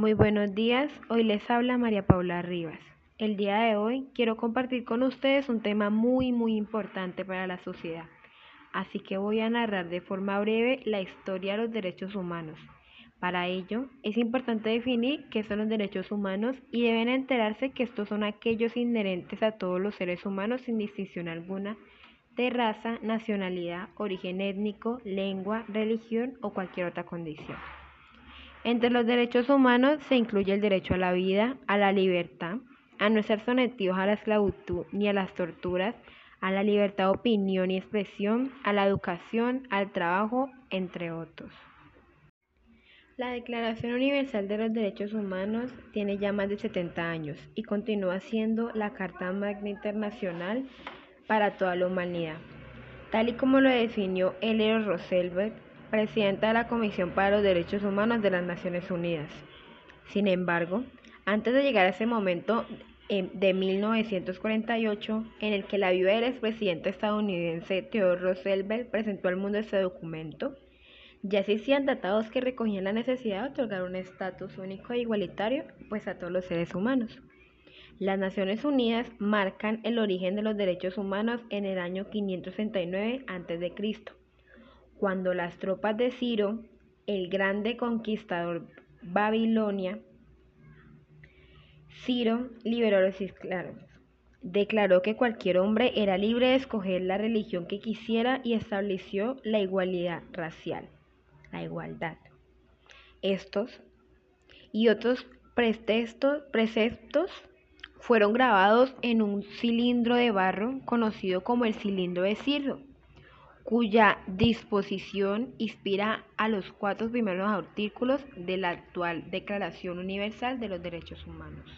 Muy buenos días, hoy les habla María Paula Rivas. El día de hoy quiero compartir con ustedes un tema muy muy importante para la sociedad, así que voy a narrar de forma breve la historia de los derechos humanos. Para ello, es importante definir qué son los derechos humanos y deben enterarse que estos son aquellos inherentes a todos los seres humanos sin distinción alguna de raza, nacionalidad, origen étnico, lengua, religión o cualquier otra condición. Entre los derechos humanos se incluye el derecho a la vida, a la libertad, a no ser sometidos a la esclavitud ni a las torturas, a la libertad de opinión y expresión, a la educación, al trabajo, entre otros. La Declaración Universal de los Derechos Humanos tiene ya más de 70 años y continúa siendo la Carta Magna Internacional para toda la humanidad, tal y como lo definió Eleanor Roosevelt presidenta de la Comisión para los Derechos Humanos de las Naciones Unidas. Sin embargo, antes de llegar a ese momento de 1948, en el que la viuda del expresidente estadounidense Theodore Roosevelt presentó al mundo este documento, ya existían tratados que recogían la necesidad de otorgar un estatus único e igualitario pues a todos los seres humanos. Las Naciones Unidas marcan el origen de los derechos humanos en el año 569 a.C cuando las tropas de Ciro, el grande conquistador Babilonia, Ciro liberó a los esclavos. Declaró que cualquier hombre era libre de escoger la religión que quisiera y estableció la igualdad racial, la igualdad. Estos y otros preceptos fueron grabados en un cilindro de barro conocido como el cilindro de Ciro cuya disposición inspira a los cuatro primeros artículos de la actual Declaración Universal de los Derechos Humanos.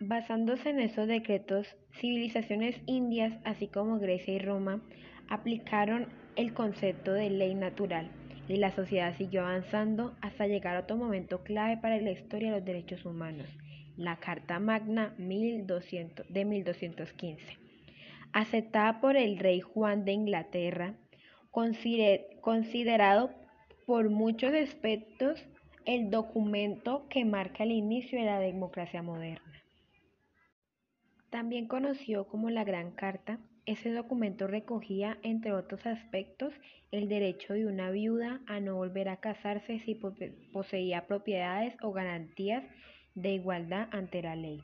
Basándose en esos decretos, civilizaciones indias, así como Grecia y Roma, aplicaron el concepto de ley natural y la sociedad siguió avanzando hasta llegar a otro momento clave para la historia de los derechos humanos, la Carta Magna de 1215 aceptada por el rey Juan de Inglaterra, considerado por muchos aspectos el documento que marca el inicio de la democracia moderna. También conocido como la Gran Carta, ese documento recogía, entre otros aspectos, el derecho de una viuda a no volver a casarse si poseía propiedades o garantías de igualdad ante la ley.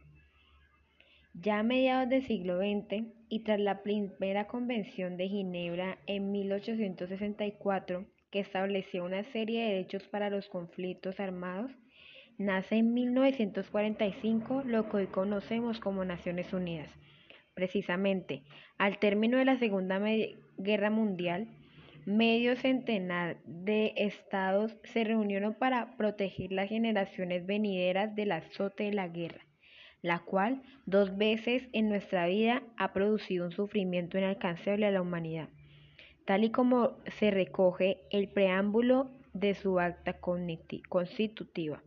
Ya a mediados del siglo XX y tras la primera Convención de Ginebra en 1864, que estableció una serie de derechos para los conflictos armados, nace en 1945 lo que hoy conocemos como Naciones Unidas. Precisamente, al término de la Segunda Guerra Mundial, medio centenar de estados se reunieron para proteger las generaciones venideras del azote de la guerra la cual dos veces en nuestra vida ha producido un sufrimiento inalcanzable a la humanidad, tal y como se recoge el preámbulo de su acta constitutiva.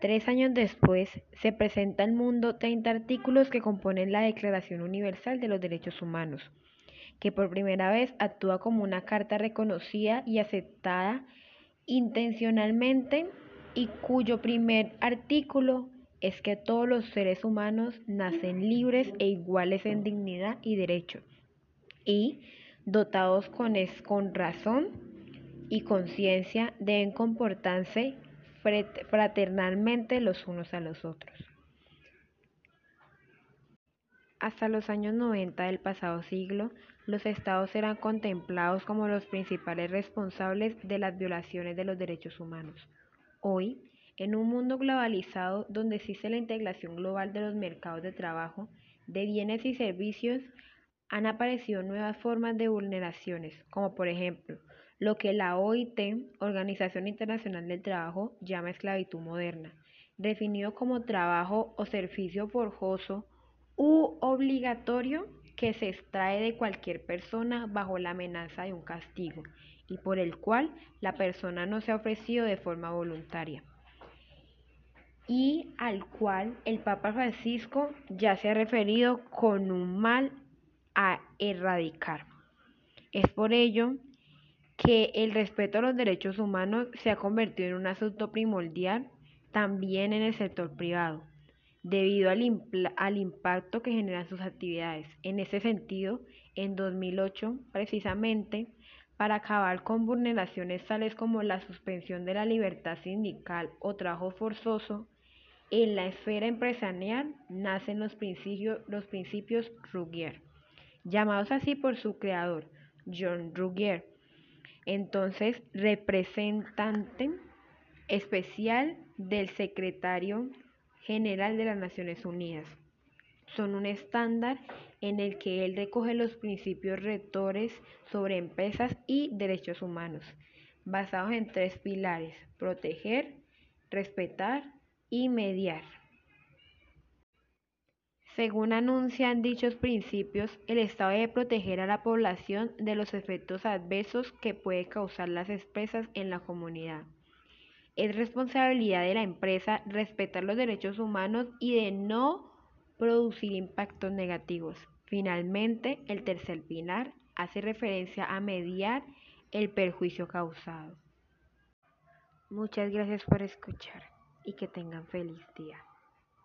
Tres años después, se presenta al mundo 30 artículos que componen la Declaración Universal de los Derechos Humanos, que por primera vez actúa como una carta reconocida y aceptada intencionalmente y cuyo primer artículo es que todos los seres humanos nacen libres e iguales en dignidad y derecho, y dotados con, razón y conciencia deben comportarse fraternalmente los unos a los otros. Hasta los años 90 del pasado siglo, los estados eran contemplados como los principales responsables de las violaciones de los derechos humanos. Hoy, en un mundo globalizado donde existe la integración global de los mercados de trabajo, de bienes y servicios, han aparecido nuevas formas de vulneraciones, como por ejemplo lo que la OIT, Organización Internacional del Trabajo, llama esclavitud moderna, definido como trabajo o servicio forzoso u obligatorio que se extrae de cualquier persona bajo la amenaza de un castigo y por el cual la persona no se ha ofrecido de forma voluntaria y al cual el Papa Francisco ya se ha referido con un mal a erradicar. Es por ello que el respeto a los derechos humanos se ha convertido en un asunto primordial también en el sector privado, debido al, al impacto que generan sus actividades. En ese sentido, en 2008, precisamente, para acabar con vulneraciones tales como la suspensión de la libertad sindical o trabajo forzoso, en la esfera empresarial nacen los principios, los principios Ruggier, llamados así por su creador, John Ruggier, entonces representante especial del secretario general de las Naciones Unidas. Son un estándar en el que él recoge los principios rectores sobre empresas y derechos humanos, basados en tres pilares, proteger, respetar y mediar. Según anuncian dichos principios, el Estado debe proteger a la población de los efectos adversos que puede causar las empresas en la comunidad. Es responsabilidad de la empresa respetar los derechos humanos y de no producir impactos negativos. Finalmente, el tercer pilar hace referencia a mediar el perjuicio causado. Muchas gracias por escuchar y que tengan feliz día.